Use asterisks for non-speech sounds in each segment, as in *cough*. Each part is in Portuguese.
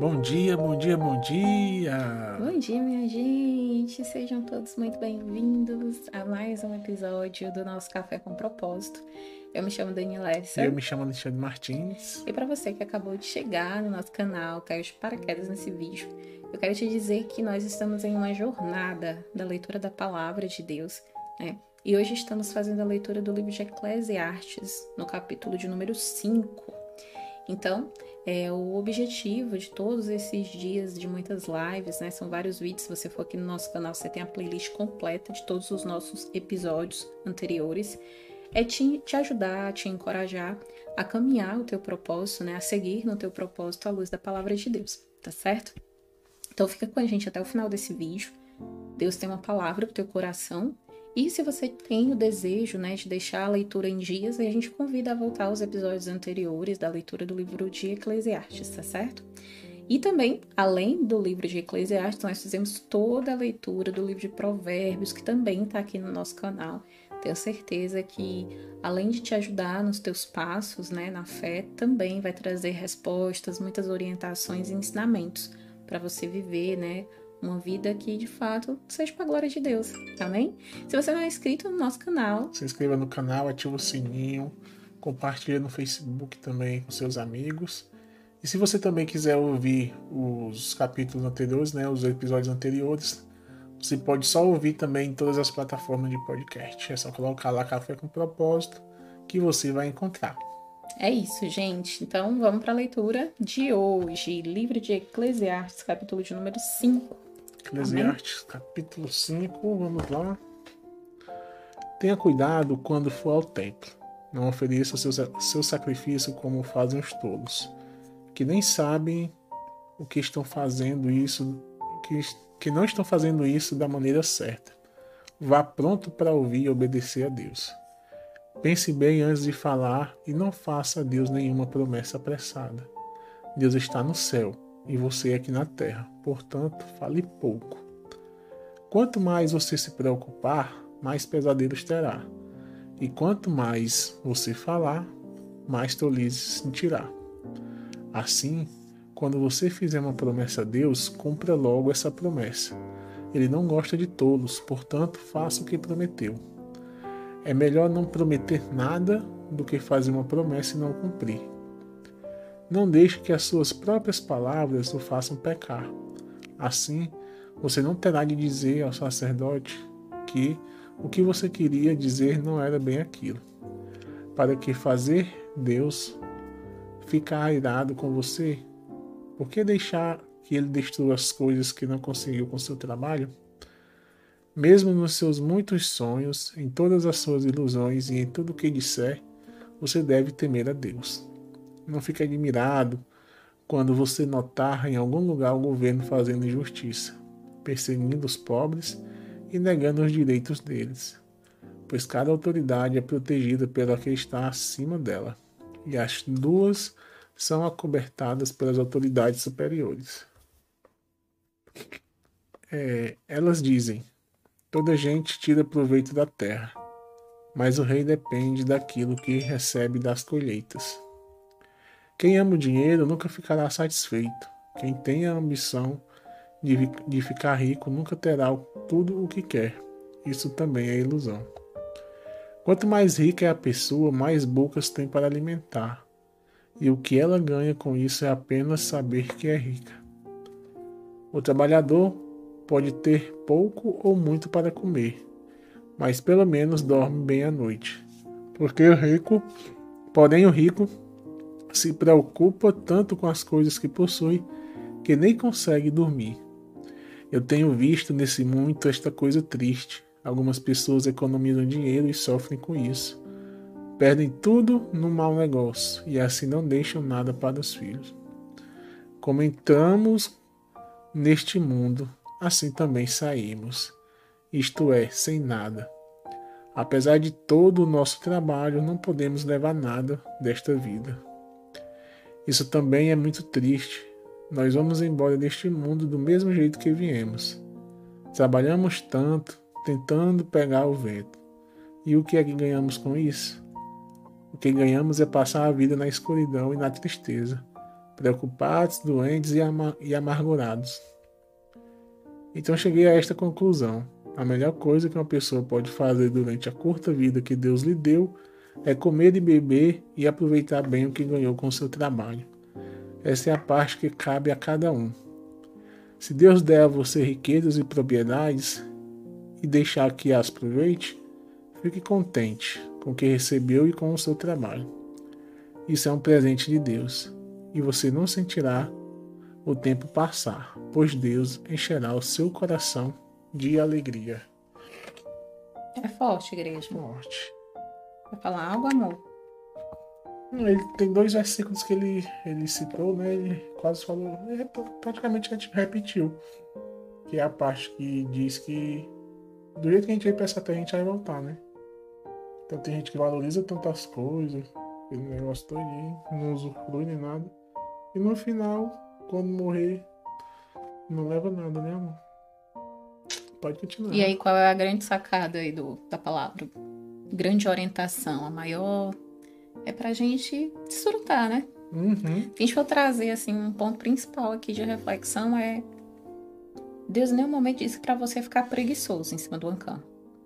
Bom dia, bom dia, bom dia! Bom dia, minha gente! Sejam todos muito bem-vindos a mais um episódio do nosso Café com Propósito. Eu me chamo Daniela Essa. Eu me chamo Alexandre Martins. E para você que acabou de chegar no nosso canal, caiu de paraquedas nesse vídeo, eu quero te dizer que nós estamos em uma jornada da leitura da palavra de Deus, né? E hoje estamos fazendo a leitura do livro de Eclesiastes, no capítulo de número 5. Então, é, o objetivo de todos esses dias de muitas lives, né? São vários vídeos. Se você for aqui no nosso canal, você tem a playlist completa de todos os nossos episódios anteriores. É te, te ajudar, te encorajar a caminhar o teu propósito, né? A seguir no teu propósito à luz da palavra de Deus, tá certo? Então fica com a gente até o final desse vídeo. Deus tem uma palavra para o teu coração e se você tem o desejo né, de deixar a leitura em dias, a gente convida a voltar aos episódios anteriores da leitura do livro de Eclesiastes, tá certo? E também, além do livro de Eclesiastes, nós fizemos toda a leitura do livro de Provérbios, que também está aqui no nosso canal. Tenho certeza que, além de te ajudar nos teus passos né, na fé, também vai trazer respostas, muitas orientações e ensinamentos para você viver né, uma vida que de fato seja para a glória de Deus. Amém? Se você não é inscrito no nosso canal, se inscreva no canal, ative o sininho, compartilhe no Facebook também com seus amigos. E se você também quiser ouvir os capítulos anteriores, né, os episódios anteriores, você pode só ouvir também em todas as plataformas de podcast. É só colocar lá Café com Propósito que você vai encontrar. É isso, gente. Então vamos para a leitura de hoje. Livro de Eclesiastes, capítulo de número 5. Eclesiastes capítulo 5, vamos lá. Tenha cuidado quando for ao templo. Não ofereça seu, seu sacrifício como fazem os tolos, que nem sabem o que estão fazendo isso, que, que não estão fazendo isso da maneira certa. Vá pronto para ouvir e obedecer a Deus. Pense bem antes de falar e não faça a Deus nenhuma promessa apressada. Deus está no céu e você aqui na terra. Portanto, fale pouco. Quanto mais você se preocupar, mais pesadelos terá. E quanto mais você falar, mais tolice sentirá. Assim, quando você fizer uma promessa a Deus, cumpra logo essa promessa. Ele não gosta de tolos, portanto, faça o que prometeu. É melhor não prometer nada do que fazer uma promessa e não cumprir. Não deixe que as suas próprias palavras o façam pecar. Assim, você não terá de dizer ao sacerdote que o que você queria dizer não era bem aquilo. Para que fazer Deus ficar irado com você? Por que deixar que ele destrua as coisas que não conseguiu com seu trabalho? Mesmo nos seus muitos sonhos, em todas as suas ilusões e em tudo o que disser, você deve temer a Deus. Não fique admirado quando você notar em algum lugar o governo fazendo injustiça, perseguindo os pobres e negando os direitos deles, pois cada autoridade é protegida pela que está acima dela, e as duas são acobertadas pelas autoridades superiores. É, elas dizem: toda gente tira proveito da terra, mas o rei depende daquilo que recebe das colheitas. Quem ama o dinheiro nunca ficará satisfeito. Quem tem a ambição de, de ficar rico nunca terá tudo o que quer. Isso também é ilusão. Quanto mais rica é a pessoa, mais bocas tem para alimentar. E o que ela ganha com isso é apenas saber que é rica. O trabalhador pode ter pouco ou muito para comer, mas pelo menos dorme bem à noite. Porque o rico, porém o rico se preocupa tanto com as coisas que possui que nem consegue dormir. Eu tenho visto nesse muito esta coisa triste. Algumas pessoas economizam dinheiro e sofrem com isso. Perdem tudo no mau negócio e assim não deixam nada para os filhos. Como entramos neste mundo, assim também saímos, isto é, sem nada. Apesar de todo o nosso trabalho, não podemos levar nada desta vida. Isso também é muito triste. Nós vamos embora deste mundo do mesmo jeito que viemos. Trabalhamos tanto, tentando pegar o vento. E o que é que ganhamos com isso? O que ganhamos é passar a vida na escuridão e na tristeza, preocupados, doentes e, e amargurados. Então cheguei a esta conclusão. A melhor coisa que uma pessoa pode fazer durante a curta vida que Deus lhe deu é comer e beber e aproveitar bem o que ganhou com o seu trabalho. Essa é a parte que cabe a cada um. Se Deus der a você riquezas e propriedades e deixar que as aproveite, fique contente com o que recebeu e com o seu trabalho. Isso é um presente de Deus e você não sentirá o tempo passar, pois Deus encherá o seu coração de alegria. É forte, igreja. Forte. Vai falar algo, amor? Ele tem dois versículos que ele, ele citou, né? Ele quase falou, ele praticamente repetiu. Que é a parte que diz que do jeito que a gente veio pra essa terra, a gente vai voltar, né? Então tem gente que valoriza tantas coisas, aquele negócio todo não usufrui nem nada. E no final, quando morrer, não leva nada, né, amor? Pode continuar. E aí, qual é a grande sacada aí do, da palavra? Grande orientação, a maior é pra gente desfrutar, né? Uhum. Se a gente for trazer, assim, um ponto principal aqui de reflexão é Deus em nenhum momento disse para você ficar preguiçoso em cima do ancão,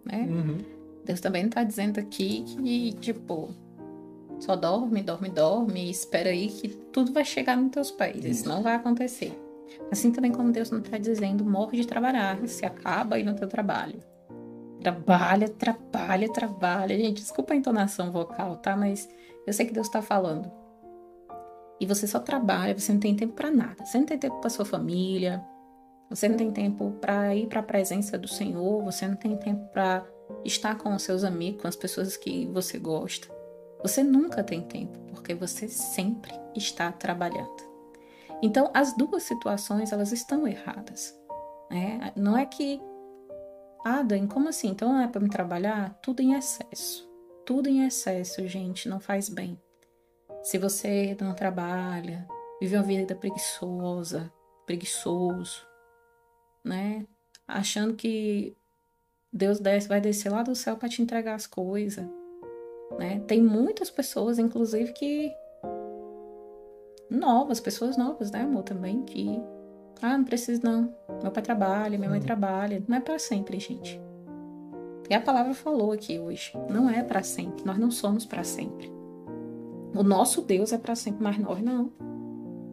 né? Uhum. Deus também não tá dizendo aqui que, tipo, só dorme, dorme, dorme e espera aí que tudo vai chegar nos teus pés. Isso não vai acontecer. Assim também como Deus não tá dizendo morre de trabalhar, se acaba aí no teu trabalho. Trabalha, trabalha, trabalha. Gente, desculpa a entonação vocal, tá? Mas eu sei que Deus tá falando. E você só trabalha, você não tem tempo para nada. Você não tem tempo para sua família, você não tem tempo para ir para a presença do Senhor, você não tem tempo para estar com os seus amigos, com as pessoas que você gosta. Você nunca tem tempo, porque você sempre está trabalhando. Então, as duas situações, elas estão erradas. Né? Não é que, ah, Dan, como assim? Então não é para me trabalhar? Tudo em excesso. Tudo em excesso, gente, não faz bem. Se você não trabalha, vive uma vida preguiçosa, preguiçoso, né? Achando que Deus desce, vai descer lá do céu para te entregar as coisas, né? Tem muitas pessoas, inclusive, que novas, pessoas novas, né, amor, também, que ah, não preciso não. Meu pai trabalha, minha mãe trabalha. Não é para sempre, gente. E a palavra falou aqui hoje, não é para sempre. Nós não somos para sempre. O nosso Deus é para sempre, mas nós não.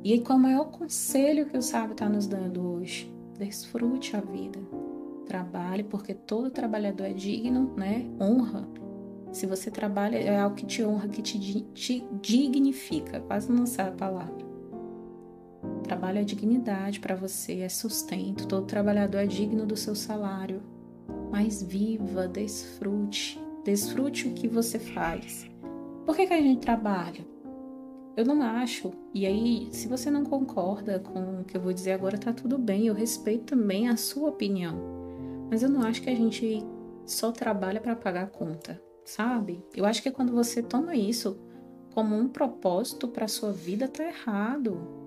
E qual é o maior conselho que o sábio está nos dando hoje? Desfrute a vida. Trabalhe, porque todo trabalhador é digno, né? Honra. Se você trabalha, é algo que te honra, que te, te dignifica. Quase não sabe a palavra. Trabalho é dignidade para você, é sustento. Todo trabalhador é digno do seu salário. Mas viva, desfrute. Desfrute o que você faz. Por que, que a gente trabalha? Eu não acho. E aí, se você não concorda com o que eu vou dizer agora, tá tudo bem. Eu respeito também a sua opinião. Mas eu não acho que a gente só trabalha para pagar a conta, sabe? Eu acho que quando você toma isso como um propósito para sua vida, tá errado.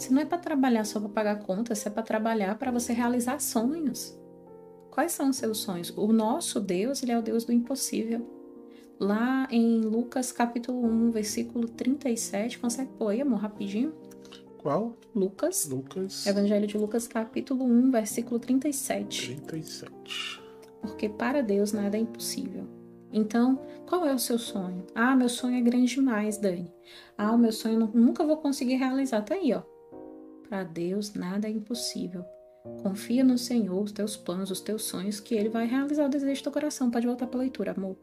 Se não é para trabalhar só para pagar conta, se é para trabalhar para você realizar sonhos. Quais são os seus sonhos? O nosso Deus, ele é o Deus do impossível. Lá em Lucas capítulo 1, versículo 37, consegue pôr aí, amor, rapidinho? Qual? Lucas, Lucas Evangelho de Lucas capítulo 1, versículo 37. 37. Porque para Deus nada é impossível. Então, qual é o seu sonho? Ah, meu sonho é grande demais, Dani. Ah, o meu sonho eu nu- nunca vou conseguir realizar. Tá aí, ó. Para Deus nada é impossível. Confia no Senhor, os teus planos, os teus sonhos, que Ele vai realizar o desejo do teu coração. Pode voltar para a leitura, amor.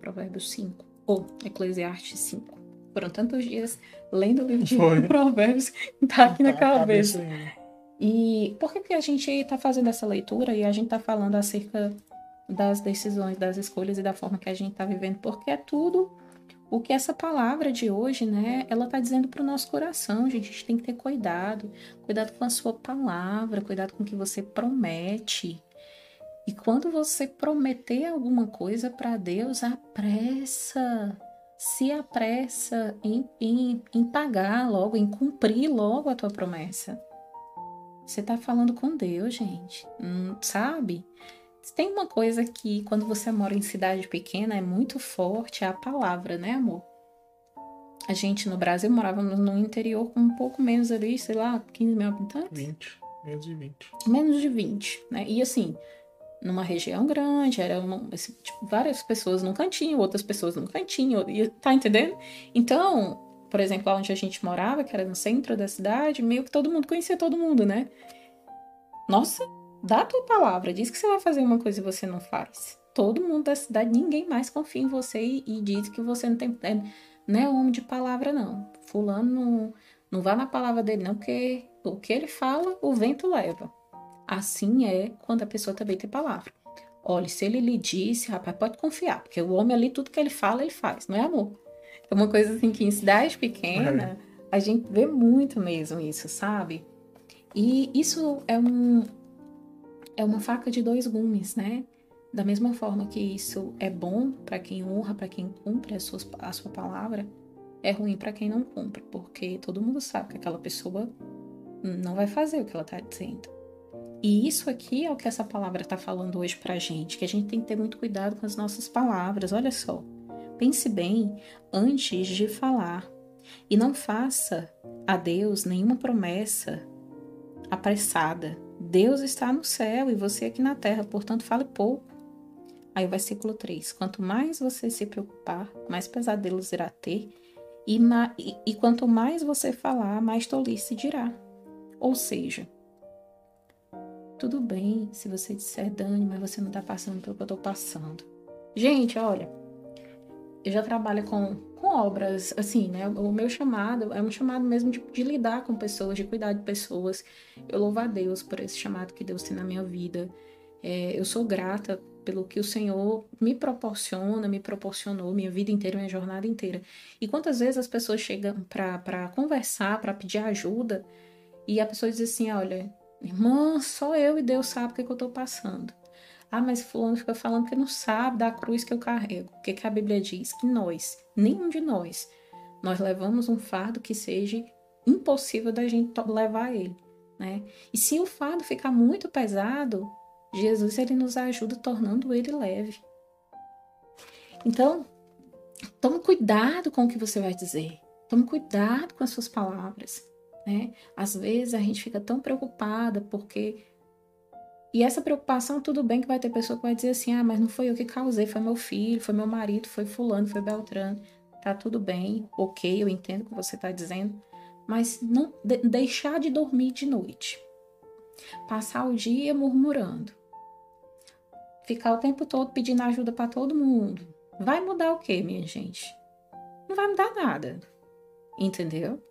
Provérbios 5. Ou Eclesiastes 5. Foram tantos dias lendo o livro de Foi. *laughs* Provérbios que tá aqui na Tá cabeça. ainda. E por que, que a gente está fazendo essa leitura e a gente está falando acerca das decisões, das escolhas e da forma que a gente está vivendo? Porque é tudo o que essa palavra de hoje, né, ela está dizendo para o nosso coração, gente. A gente tem que ter cuidado. Cuidado com a sua palavra, cuidado com o que você promete. E quando você prometer alguma coisa para Deus, apressa. Se apressa em, em, em pagar logo, em cumprir logo a tua promessa. Você tá falando com Deus, gente. Hum, sabe? Tem uma coisa que, quando você mora em cidade pequena, é muito forte, é a palavra, né, amor? A gente no Brasil morávamos no interior com um pouco menos ali, sei lá, 15 mil habitantes? 20. Menos de 20. Menos de 20, né? E assim, numa região grande, eram tipo, várias pessoas num cantinho, outras pessoas num cantinho, e, tá entendendo? Então, por exemplo, onde a gente morava, que era no centro da cidade, meio que todo mundo conhecia todo mundo, né? Nossa, dá a tua palavra, diz que você vai fazer uma coisa e você não faz. Todo mundo da cidade, ninguém mais confia em você e, e diz que você não tem. É, não é homem de palavra, não. Fulano não, não vá na palavra dele, não, porque o que ele fala, o vento leva. Assim é quando a pessoa também tem palavra. Olha, se ele lhe disse, rapaz, pode confiar, porque o homem ali, tudo que ele fala, ele faz, não é amor? É uma coisa assim que em cidade pequena, é. a gente vê muito mesmo isso, sabe? E isso é um é uma faca de dois gumes, né? Da mesma forma que isso é bom para quem honra, para quem cumpre a sua, a sua palavra, é ruim para quem não cumpre, porque todo mundo sabe que aquela pessoa não vai fazer o que ela está dizendo. E isso aqui é o que essa palavra está falando hoje para a gente, que a gente tem que ter muito cuidado com as nossas palavras. Olha só, pense bem antes de falar e não faça a Deus nenhuma promessa apressada. Deus está no céu e você aqui na terra, portanto, fale pouco. Aí o versículo 3: Quanto mais você se preocupar, mais pesadelos irá ter, e, e, e quanto mais você falar, mais tolice dirá. Ou seja, tudo bem se você disser, Dani, mas você não tá passando pelo que eu tô passando. Gente, olha, já trabalho com, com obras, assim, né? O meu chamado é um chamado mesmo de, de lidar com pessoas, de cuidar de pessoas. Eu louvo a Deus por esse chamado que Deus tem na minha vida. É, eu sou grata pelo que o Senhor me proporciona, me proporcionou minha vida inteira, minha jornada inteira. E quantas vezes as pessoas chegam para conversar, para pedir ajuda, e a pessoa diz assim: olha, Irmã, só eu e Deus sabe o que, é que eu estou passando. Ah, mas fulano fica falando que não sabe da cruz que eu carrego. O que, que a Bíblia diz? Que nós, nenhum de nós, nós levamos um fardo que seja impossível da gente levar ele, né? E se o fardo ficar muito pesado, Jesus ele nos ajuda tornando ele leve. Então, tome cuidado com o que você vai dizer. Tome cuidado com as suas palavras né? Às vezes a gente fica tão preocupada porque e essa preocupação, tudo bem que vai ter pessoa que vai dizer assim: "Ah, mas não foi eu que causei, foi meu filho, foi meu marido, foi fulano, foi Beltrano". Tá tudo bem, OK, eu entendo o que você tá dizendo, mas não de, deixar de dormir de noite. Passar o dia murmurando. Ficar o tempo todo pedindo ajuda para todo mundo. Vai mudar o quê, minha gente? Não vai mudar nada. Entendeu?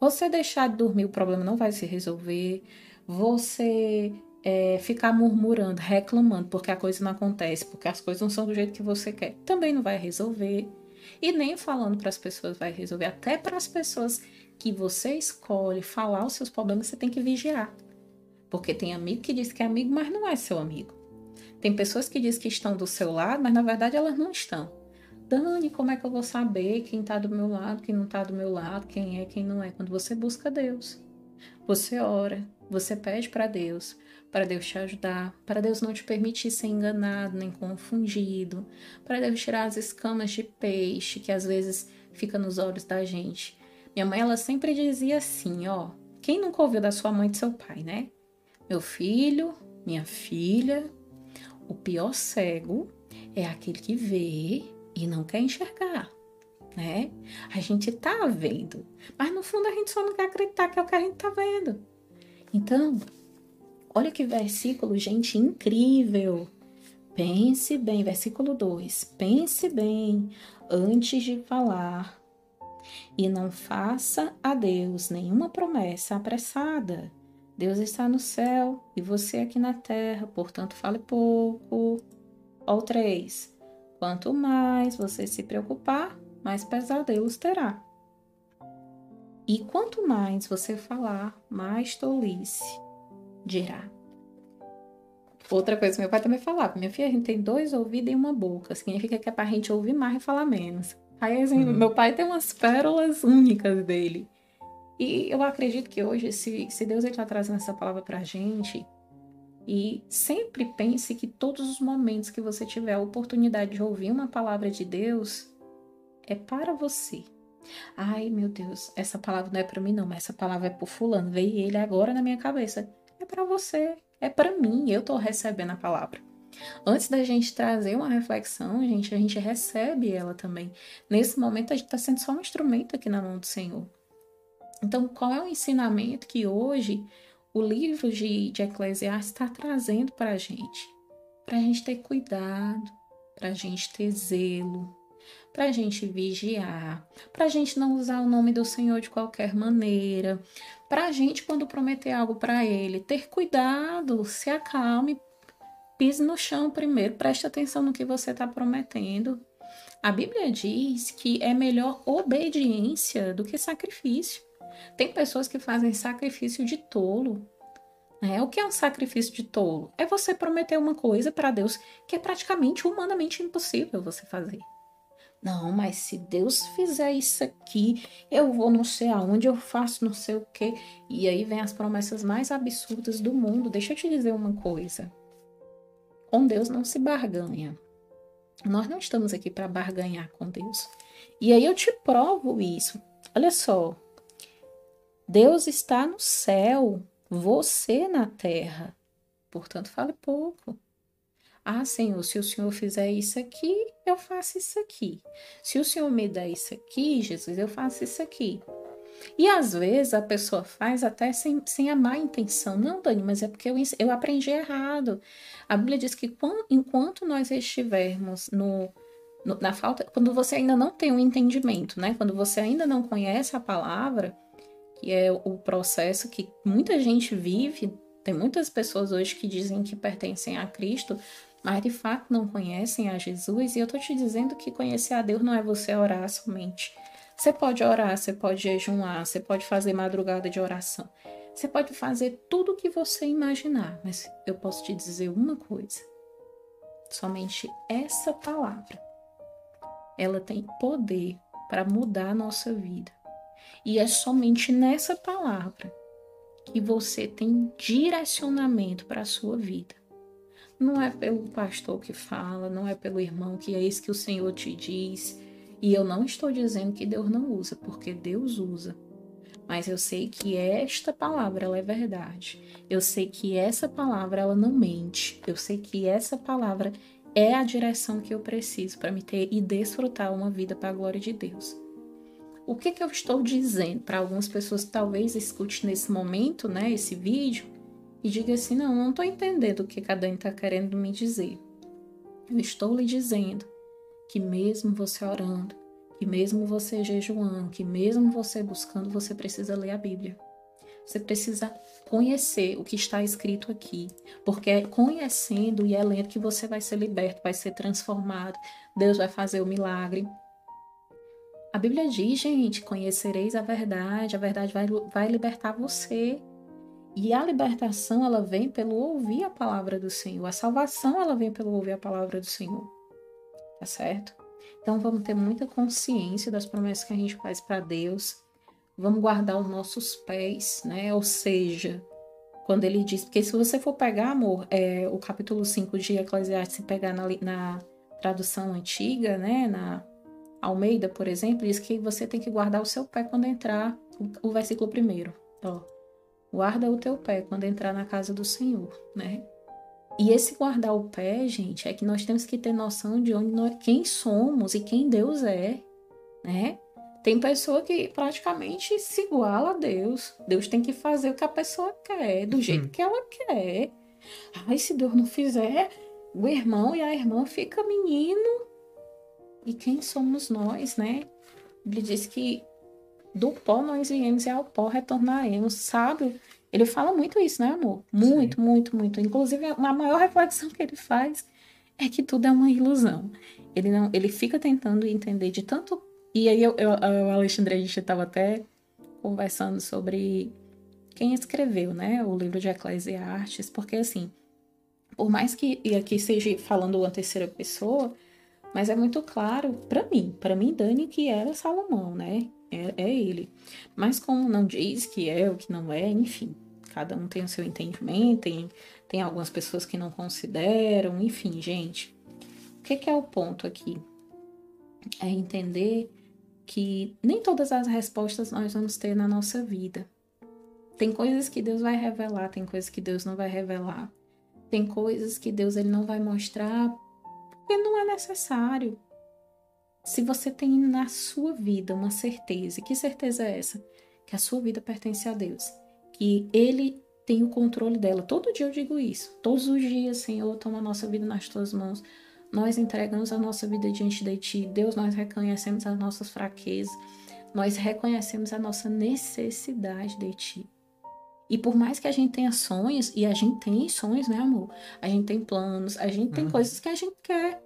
Você deixar de dormir, o problema não vai se resolver. Você é, ficar murmurando, reclamando porque a coisa não acontece, porque as coisas não são do jeito que você quer, também não vai resolver. E nem falando para as pessoas vai resolver. Até para as pessoas que você escolhe falar os seus problemas, você tem que vigiar. Porque tem amigo que diz que é amigo, mas não é seu amigo. Tem pessoas que dizem que estão do seu lado, mas na verdade elas não estão. Dani, como é que eu vou saber quem está do meu lado, quem não está do meu lado, quem é, quem não é? Quando você busca Deus, você ora, você pede para Deus, para Deus te ajudar, para Deus não te permitir ser enganado nem confundido, para Deus tirar as escamas de peixe que às vezes fica nos olhos da gente. Minha mãe ela sempre dizia assim, ó, quem nunca ouviu da sua mãe e do seu pai, né? Meu filho, minha filha, o pior cego é aquele que vê e não quer enxergar, né? A gente tá vendo, mas no fundo a gente só não quer acreditar que é o que a gente tá vendo. Então, olha que versículo, gente, incrível. Pense bem, versículo 2. Pense bem antes de falar e não faça a Deus nenhuma promessa apressada. Deus está no céu e você aqui na terra, portanto, fale pouco. Ou três. Quanto mais você se preocupar, mais pesadelos terá. E quanto mais você falar, mais tolice dirá. Outra coisa que meu pai também falava, minha filha, a gente tem dois ouvidos e uma boca, significa que é pra gente ouvir mais e falar menos. Aí, assim, uhum. meu pai tem umas pérolas únicas dele. E eu acredito que hoje, se, se Deus está trazendo essa palavra pra gente, e sempre pense que todos os momentos que você tiver a oportunidade de ouvir uma palavra de Deus é para você. Ai, meu Deus, essa palavra não é para mim não, mas essa palavra é pro fulano. Veio ele agora na minha cabeça. É para você, é para mim, eu tô recebendo a palavra. Antes da gente trazer uma reflexão, gente, a gente recebe ela também. Nesse momento a gente está sendo só um instrumento aqui na mão do Senhor. Então, qual é o ensinamento que hoje o livro de, de Eclesiastes está trazendo para a gente? Para a gente ter cuidado, para a gente ter zelo, para a gente vigiar, para a gente não usar o nome do Senhor de qualquer maneira, para a gente, quando prometer algo para Ele, ter cuidado, se acalme, pise no chão primeiro, preste atenção no que você está prometendo. A Bíblia diz que é melhor obediência do que sacrifício. Tem pessoas que fazem sacrifício de tolo. É, o que é um sacrifício de tolo? É você prometer uma coisa para Deus que é praticamente humanamente impossível você fazer. Não, mas se Deus fizer isso aqui, eu vou não sei aonde, eu faço não sei o quê. E aí vem as promessas mais absurdas do mundo. Deixa eu te dizer uma coisa. Com Deus não se barganha. Nós não estamos aqui para barganhar com Deus. E aí eu te provo isso. Olha só, Deus está no céu, você na terra. Portanto, fale pouco. Ah, Senhor, se o Senhor fizer isso aqui, eu faço isso aqui. Se o Senhor me der isso aqui, Jesus, eu faço isso aqui. E às vezes a pessoa faz até sem, sem a má intenção. Não, Dani, mas é porque eu, eu aprendi errado. A Bíblia diz que enquanto nós estivermos no, no, na falta, quando você ainda não tem um entendimento, né? Quando você ainda não conhece a palavra, que é o processo que muita gente vive. Tem muitas pessoas hoje que dizem que pertencem a Cristo, mas de fato não conhecem a Jesus. E eu tô te dizendo que conhecer a Deus não é você orar somente. Você pode orar, você pode jejuar, você pode fazer madrugada de oração. Você pode fazer tudo o que você imaginar, mas eu posso te dizer uma coisa. Somente essa palavra, ela tem poder para mudar a nossa vida. E é somente nessa palavra que você tem direcionamento para a sua vida. Não é pelo pastor que fala, não é pelo irmão que é isso que o Senhor te diz. E eu não estou dizendo que Deus não usa, porque Deus usa. Mas eu sei que esta palavra ela é verdade. Eu sei que essa palavra ela não mente. Eu sei que essa palavra é a direção que eu preciso para me ter e desfrutar uma vida para a glória de Deus o que, que eu estou dizendo para algumas pessoas que talvez escute nesse momento, né, esse vídeo, e diga assim, não, não estou entendendo o que a Dani está querendo me dizer. Eu estou lhe dizendo que mesmo você orando, que mesmo você jejuando, que mesmo você buscando, você precisa ler a Bíblia. Você precisa conhecer o que está escrito aqui, porque é conhecendo e é lendo que você vai ser liberto, vai ser transformado, Deus vai fazer o milagre, a Bíblia diz, gente, conhecereis a verdade, a verdade vai, vai libertar você. E a libertação, ela vem pelo ouvir a palavra do Senhor. A salvação, ela vem pelo ouvir a palavra do Senhor. Tá certo? Então, vamos ter muita consciência das promessas que a gente faz para Deus. Vamos guardar os nossos pés, né? Ou seja, quando ele diz, porque se você for pegar, amor, é, o capítulo 5 de Eclesiastes, se pegar na, na tradução antiga, né? Na Almeida, por exemplo, diz que você tem que guardar o seu pé quando entrar, o, versículo primeiro, ó. Guarda o teu pé quando entrar na casa do Senhor, né? E esse guardar o pé, gente, é que nós temos que ter noção de onde nós, quem somos e quem Deus é, né? Tem pessoa que praticamente se iguala a Deus. Deus tem que fazer o que a pessoa quer, do *laughs* jeito hum. que ela quer. Ai, se Deus não fizer, o irmão e a irmã fica menino e quem somos nós, né? Ele diz que do pó nós viemos e ao pó retornaremos. Sábio, ele fala muito isso, né, amor? Muito, Sim. muito, muito. Inclusive, a maior reflexão que ele faz é que tudo é uma ilusão. Ele não, ele fica tentando entender de tanto. E aí, eu, eu, o Alexandre, a gente estava até conversando sobre quem escreveu, né, o livro de Eclesiastes, porque assim, por mais que, e aqui seja falando uma terceira pessoa, mas é muito claro para mim, para mim, Dani, que era Salomão, né? É, é ele. Mas como não diz que é o que não é, enfim, cada um tem o seu entendimento, tem, tem algumas pessoas que não consideram, enfim, gente. O que, que é o ponto aqui? É entender que nem todas as respostas nós vamos ter na nossa vida. Tem coisas que Deus vai revelar, tem coisas que Deus não vai revelar. Tem coisas que Deus ele não vai mostrar porque não é necessário. Se você tem na sua vida uma certeza, que certeza é essa? Que a sua vida pertence a Deus, que Ele tem o controle dela. Todo dia eu digo isso. Todos os dias, Senhor, toma a nossa vida nas tuas mãos. Nós entregamos a nossa vida diante de ti. Deus, nós reconhecemos as nossas fraquezas. Nós reconhecemos a nossa necessidade de ti. E por mais que a gente tenha sonhos, e a gente tem sonhos, né, amor? A gente tem planos, a gente tem uhum. coisas que a gente quer.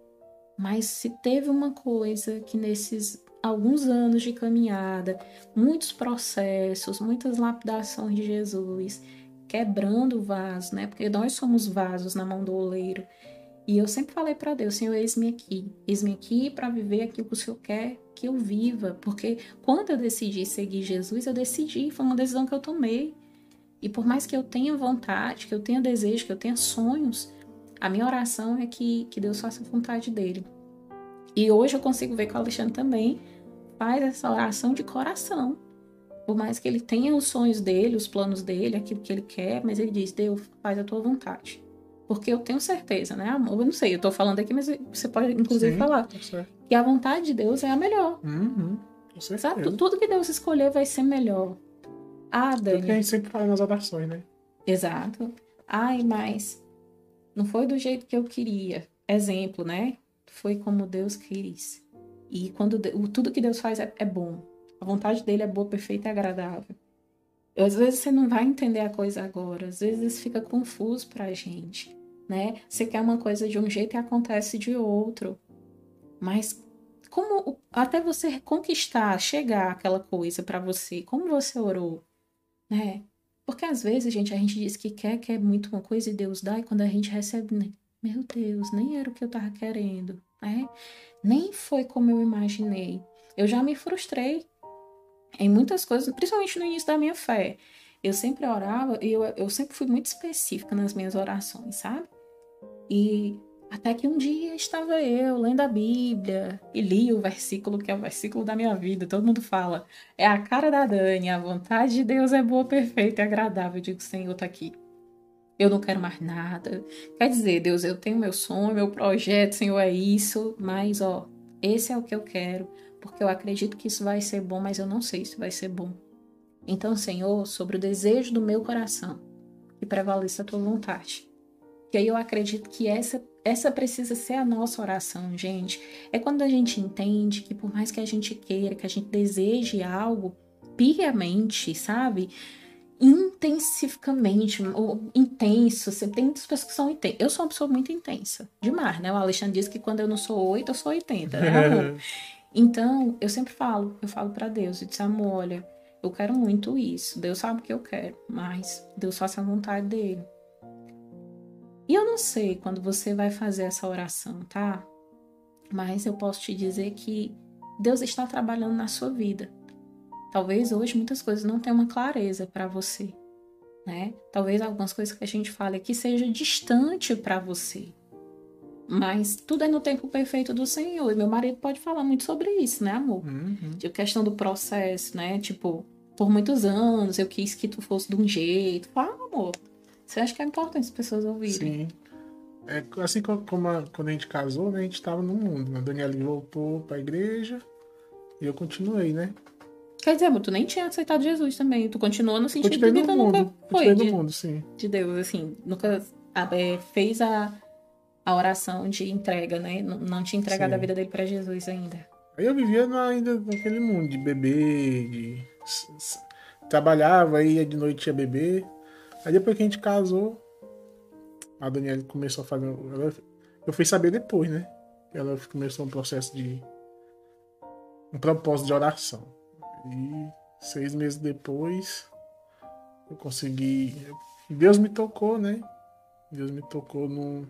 Mas se teve uma coisa que nesses alguns anos de caminhada, muitos processos, muitas lapidações de Jesus, quebrando o vaso, né? Porque nós somos vasos na mão do oleiro. E eu sempre falei para Deus, Senhor, eis-me aqui. Eis-me aqui para viver aquilo que o Senhor quer que eu viva. Porque quando eu decidi seguir Jesus, eu decidi, foi uma decisão que eu tomei. E por mais que eu tenha vontade, que eu tenha desejo, que eu tenha sonhos, a minha oração é que, que Deus faça a vontade dele. E hoje eu consigo ver que o Alexandre também faz essa oração de coração. Por mais que ele tenha os sonhos dele, os planos dele, aquilo que ele quer, mas ele diz: Deus, faz a tua vontade. Porque eu tenho certeza, né, amor? Eu não sei, eu tô falando aqui, mas você pode inclusive Sim, falar. Que a vontade de Deus é a melhor. Uhum, Sabe? Tudo que Deus escolher vai ser melhor. Ah, Dani. Tudo que a gente sempre fala nas orações, né? Exato. Ai, mas não foi do jeito que eu queria. Exemplo, né? Foi como Deus quis. E quando tudo que Deus faz é, é bom. A vontade dele é boa, perfeita e agradável. Às vezes você não vai entender a coisa agora, às vezes fica confuso pra gente, né? Você quer uma coisa de um jeito e acontece de outro. Mas como até você conquistar, chegar aquela coisa para você, como você orou? né? Porque às vezes, gente, a gente diz que quer, quer muito uma coisa e Deus dá, e quando a gente recebe, né? meu Deus, nem era o que eu tava querendo, né? Nem foi como eu imaginei. Eu já me frustrei em muitas coisas, principalmente no início da minha fé. Eu sempre orava e eu, eu sempre fui muito específica nas minhas orações, sabe? E até que um dia estava eu lendo a Bíblia e li o versículo que é o versículo da minha vida. Todo mundo fala, é a cara da Dani, a vontade de Deus é boa, perfeita e agradável. Eu digo, Senhor, tá aqui. Eu não quero mais nada. Quer dizer, Deus, eu tenho meu sonho, meu projeto, Senhor, é isso, mas ó, esse é o que eu quero, porque eu acredito que isso vai ser bom, mas eu não sei se vai ser bom. Então, Senhor, sobre o desejo do meu coração, que prevaleça a tua vontade. E aí eu acredito que essa essa precisa ser a nossa oração, gente. É quando a gente entende que por mais que a gente queira, que a gente deseje algo piamente, sabe? Intensificamente, ou intenso. Você tem pessoas que são intensas. Eu sou uma pessoa muito intensa, demais, né? O Alexandre diz que quando eu não sou 8, eu sou 80, né? *laughs* então, eu sempre falo, eu falo para Deus, eu disse, amor, olha, eu quero muito isso. Deus sabe o que eu quero, mas Deus faça a vontade dele. E eu não sei quando você vai fazer essa oração, tá? Mas eu posso te dizer que Deus está trabalhando na sua vida. Talvez hoje muitas coisas não tenham uma clareza para você, né? Talvez algumas coisas que a gente fale aqui seja distante para você. Mas tudo é no tempo perfeito do Senhor. E meu marido pode falar muito sobre isso, né, amor? Uhum. De questão do processo, né? Tipo, por muitos anos eu quis que tu fosse de um jeito. Fala, amor. Você acha que é importante as pessoas ouvirem? Sim. É, assim como a, quando a gente casou, né, a gente estava no mundo. A Daniela voltou para a igreja e eu continuei, né? Quer dizer, tu nem tinha aceitado Jesus também. Tu continuou no sentido Continuei de que tu nunca mundo. foi de, de, mundo, sim. de Deus, assim. Nunca é, fez a, a oração de entrega, né? Não, não tinha entregado sim. a vida dele para Jesus ainda. Aí eu vivia ainda naquele mundo de beber, de... Trabalhava, ia de noite ia beber. Aí depois que a gente casou, a Daniela começou a fazer. Ela, eu fui saber depois, né? Ela começou um processo de. um propósito de oração. E seis meses depois, eu consegui. Deus me tocou, né? Deus me tocou num.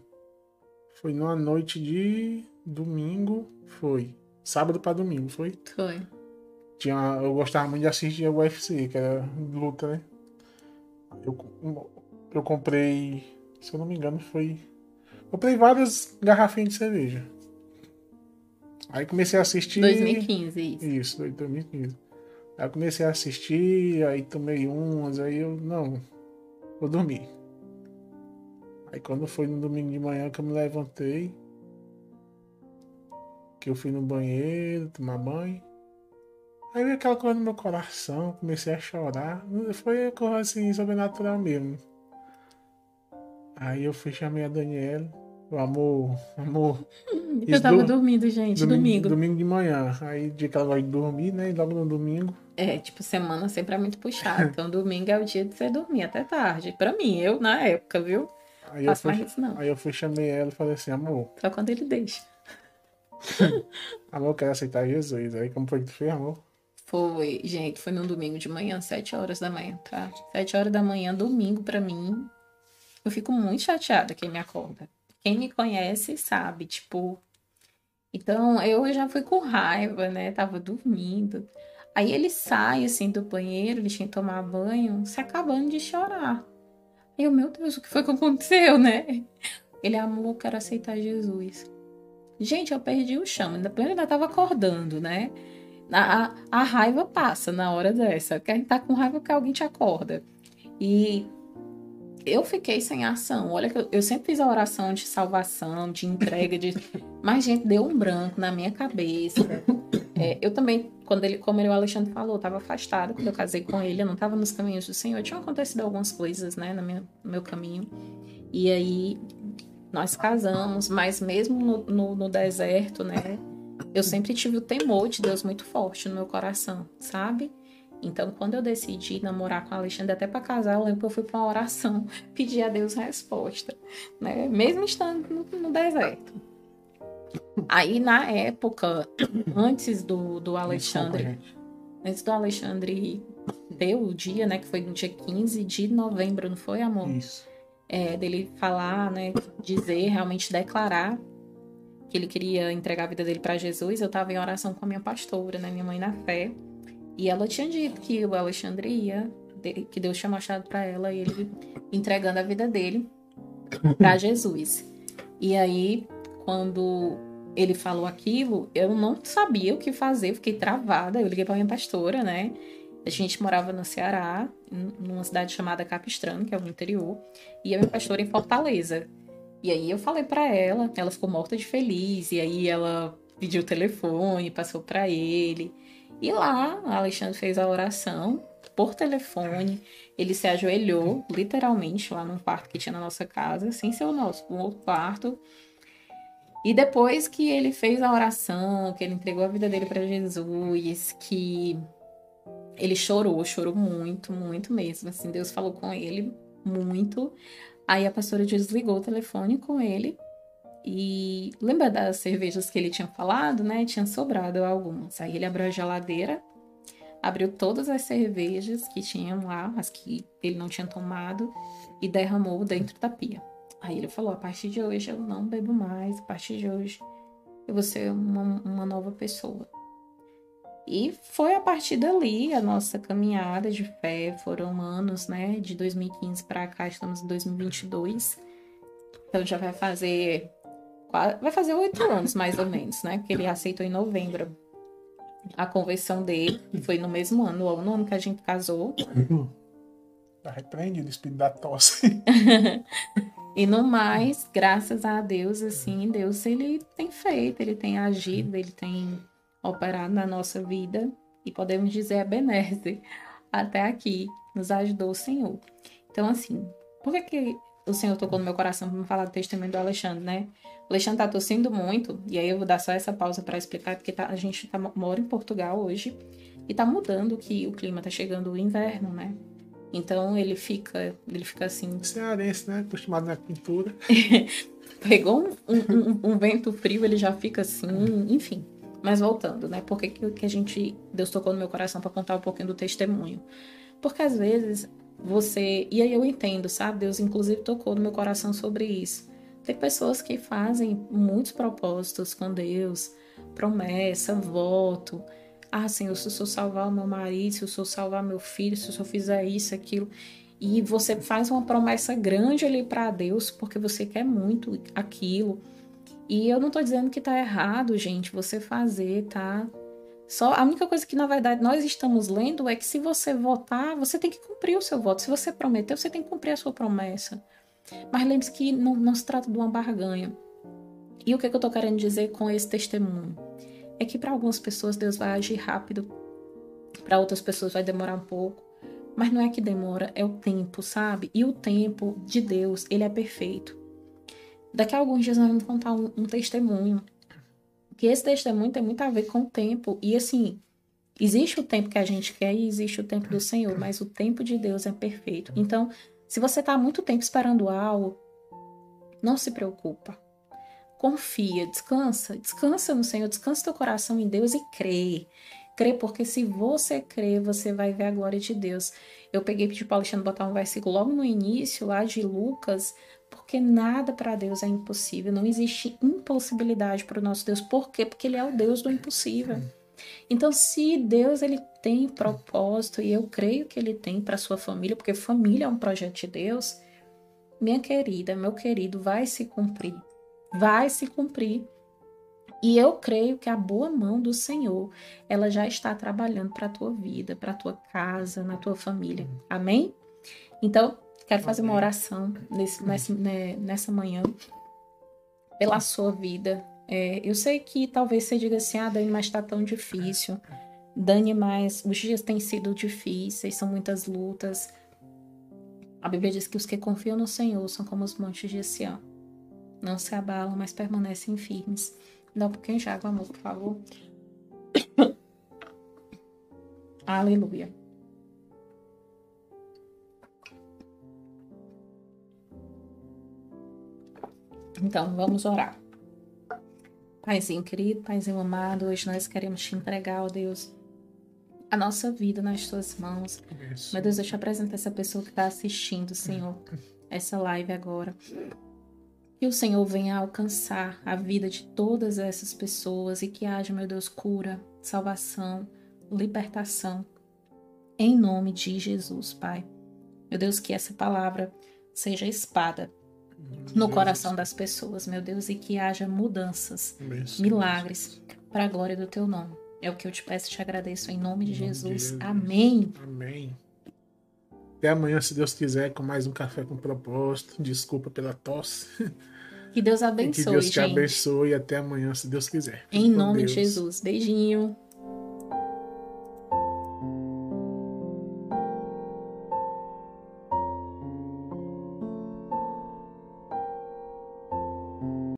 Foi numa noite de domingo. Foi. Sábado para domingo, foi? Foi. Tinha, eu gostava muito de assistir o UFC, que era luta, né? Eu, eu comprei, se eu não me engano, foi. Comprei várias garrafinhas de cerveja. Aí comecei a assistir. 2015, isso. Isso, 2015. Aí comecei a assistir, aí tomei umas, aí eu, não, vou dormir. Aí quando foi no domingo de manhã que eu me levantei, que eu fui no banheiro tomar banho, aí veio aquela coisa no meu coração, comecei a chorar. Foi uma coisa assim, sobrenatural mesmo. Aí eu fui chamei a Daniela. O amor, amor. *laughs* Eu tava do... dormindo, gente, domingo, domingo. Domingo de manhã. Aí dia que ela vai dormir, né? E logo no domingo. É, tipo, semana sempre é muito puxada. Então *laughs* domingo é o dia de você dormir até tarde. Pra mim, eu na época, viu? Aí Faço eu fui, mais isso, não. Aí eu fui chamei ela e falei assim, amor. Só quando ele deixa. *laughs* amor, eu quero aceitar Jesus. Aí como foi que tu fez, amor? Foi, gente, foi num domingo de manhã, sete horas da manhã, tá? Sete horas da manhã, domingo, pra mim. Eu fico muito chateada quem me acorda. Quem me conhece sabe, tipo. Então eu já fui com raiva, né? Tava dormindo. Aí ele sai assim do banheiro, ele tinha que tomar banho, se acabando de chorar. Aí eu, meu Deus, o que foi que aconteceu, né? Ele, amor, quero aceitar Jesus. Gente, eu perdi o chão. Ainda, ainda tava acordando, né? A, a, raiva passa na hora dessa. Que a gente tá com raiva que alguém te acorda. E eu fiquei sem ação. Olha eu, eu, sempre fiz a oração de salvação, de entrega, de. *laughs* Mas, gente, deu um branco na minha cabeça. É, eu também, quando ele, como ele, o Alexandre falou, estava afastado quando eu casei com ele, eu não estava nos caminhos do Senhor. Tinham acontecido algumas coisas, né, no meu, no meu caminho. E aí nós casamos, mas mesmo no, no, no deserto, né, eu sempre tive o temor de Deus muito forte no meu coração, sabe? Então, quando eu decidi namorar com o Alexandre, até para casar, eu lembro que eu fui para uma oração, *laughs* pedir a Deus resposta, né? Mesmo estando no, no deserto. Aí, na época, *coughs* antes do, do Alexandre, antes do Alexandre ter o dia, né? Que foi no dia 15 de novembro, não foi, amor? Isso. É, dele falar, né? Dizer, realmente declarar que ele queria entregar a vida dele para Jesus. Eu estava em oração com a minha pastora, né? Minha mãe na fé. E ela tinha dito que o Alexandre ia, que Deus tinha mostrado para ela ele entregando a vida dele para Jesus. E aí, quando ele falou aquilo, eu não sabia o que fazer, fiquei travada. Eu liguei para minha pastora, né? A gente morava no Ceará, numa cidade chamada Capistrano, que é o interior, e a minha pastora em Fortaleza. E aí eu falei para ela, ela ficou morta de feliz, e aí ela pediu o telefone, passou para ele. E lá, Alexandre fez a oração por telefone. Ele se ajoelhou, literalmente, lá num quarto que tinha na nossa casa, sem ser o nosso, um outro quarto. E depois que ele fez a oração, que ele entregou a vida dele para Jesus, que ele chorou, chorou muito, muito mesmo. Assim, Deus falou com ele muito. Aí a pastora desligou o telefone com ele e lembra das cervejas que ele tinha falado, né? Tinha sobrado algumas. Aí ele abriu a geladeira, abriu todas as cervejas que tinham lá, as que ele não tinha tomado, e derramou dentro da pia. Aí ele falou: a partir de hoje eu não bebo mais, a partir de hoje eu vou ser uma, uma nova pessoa. E foi a partir dali a nossa caminhada de fé. Foram anos, né? De 2015 para cá, estamos em 2022. Então já vai fazer vai fazer oito anos, mais ou menos, né? Que ele aceitou em novembro a conversão dele, foi no mesmo ano, no ano que a gente casou. Tá repreendido o espírito da tosse. *laughs* e no mais, graças a Deus, assim, Deus ele tem feito, ele tem agido, ele tem operado na nossa vida e podemos dizer a benesse até aqui nos ajudou o Senhor. Então, assim, por que, que o Senhor tocou no meu coração para me falar do testemunho do Alexandre, né? O Alexandre tá tossindo muito, e aí eu vou dar só essa pausa para explicar, porque tá, a gente tá, mora em Portugal hoje, e tá mudando que o clima tá chegando o inverno, né? Então ele fica, ele fica assim. Cearense, né? Acostumado na pintura. *laughs* Pegou um, um, um, vento frio, ele já fica assim, enfim. Mas voltando, né? Por que, que a gente. Deus tocou no meu coração para contar um pouquinho do testemunho? Porque às vezes você. E aí eu entendo, sabe? Deus, inclusive, tocou no meu coração sobre isso. Tem pessoas que fazem muitos propósitos com Deus, promessa, voto. Ah, Senhor, se eu sou salvar o meu marido, se eu sou salvar meu filho, se eu só fizer isso, aquilo. E você faz uma promessa grande ali para Deus porque você quer muito aquilo. E eu não tô dizendo que tá errado, gente, você fazer, tá? Só a única coisa que na verdade nós estamos lendo é que se você votar, você tem que cumprir o seu voto. Se você prometeu, você tem que cumprir a sua promessa. Mas lembre-se que não, não, se trata de uma barganha. E o que, é que eu estou querendo dizer com esse testemunho? É que para algumas pessoas Deus vai agir rápido, para outras pessoas vai demorar um pouco. Mas não é que demora, é o tempo, sabe? E o tempo de Deus, ele é perfeito. Daqui a alguns dias nós vamos contar um, um testemunho que esse testemunho tem muito a ver com o tempo. E assim, existe o tempo que a gente quer e existe o tempo do Senhor, mas o tempo de Deus é perfeito. Então, se você está muito tempo esperando algo, não se preocupa. Confia, descansa, descansa no Senhor, descansa teu coração em Deus e crê. Crê, porque se você crê, você vai ver a glória de Deus. Eu peguei para o Alexandre botar um versículo logo no início, lá de Lucas, porque nada para Deus é impossível, não existe impossibilidade para o nosso Deus. Por quê? Porque ele é o Deus do impossível. Então, se Deus ele tem propósito e eu creio que ele tem para sua família, porque família é um projeto de Deus, minha querida, meu querido, vai se cumprir. Vai se cumprir. E eu creio que a boa mão do Senhor, ela já está trabalhando para a tua vida, para a tua casa, na tua família. Amém? Então, Quero fazer uma oração nesse, nessa, né, nessa manhã pela sua vida. É, eu sei que talvez você diga assim, ah, Dani, mas está tão difícil. Dani, mas os dias têm sido difíceis, são muitas lutas. A Bíblia diz que os que confiam no Senhor são como os montes de Sião. Não se abalam, mas permanecem firmes. Dá um pouquinho de água, amor, por favor. *coughs* Aleluia. Então, vamos orar. Paizinho querido, Paizinho amado, hoje nós queremos te entregar, ó Deus, a nossa vida nas tuas mãos. Isso. Meu Deus, eu te apresento essa pessoa que está assistindo, Senhor, *laughs* essa live agora. Que o Senhor venha alcançar a vida de todas essas pessoas e que haja, meu Deus, cura, salvação, libertação. Em nome de Jesus, Pai. Meu Deus, que essa palavra seja espada no coração das pessoas, meu Deus, e que haja mudanças, milagres, para a glória do teu nome. É o que eu te peço e te agradeço em nome de Jesus. Amém. Amém. Até amanhã, se Deus quiser, com mais um café com propósito. Desculpa pela tosse. *laughs* Que Deus abençoe. que Deus te gente. abençoe até amanhã, se Deus quiser. Em nome Deus. de Jesus. Beijinho.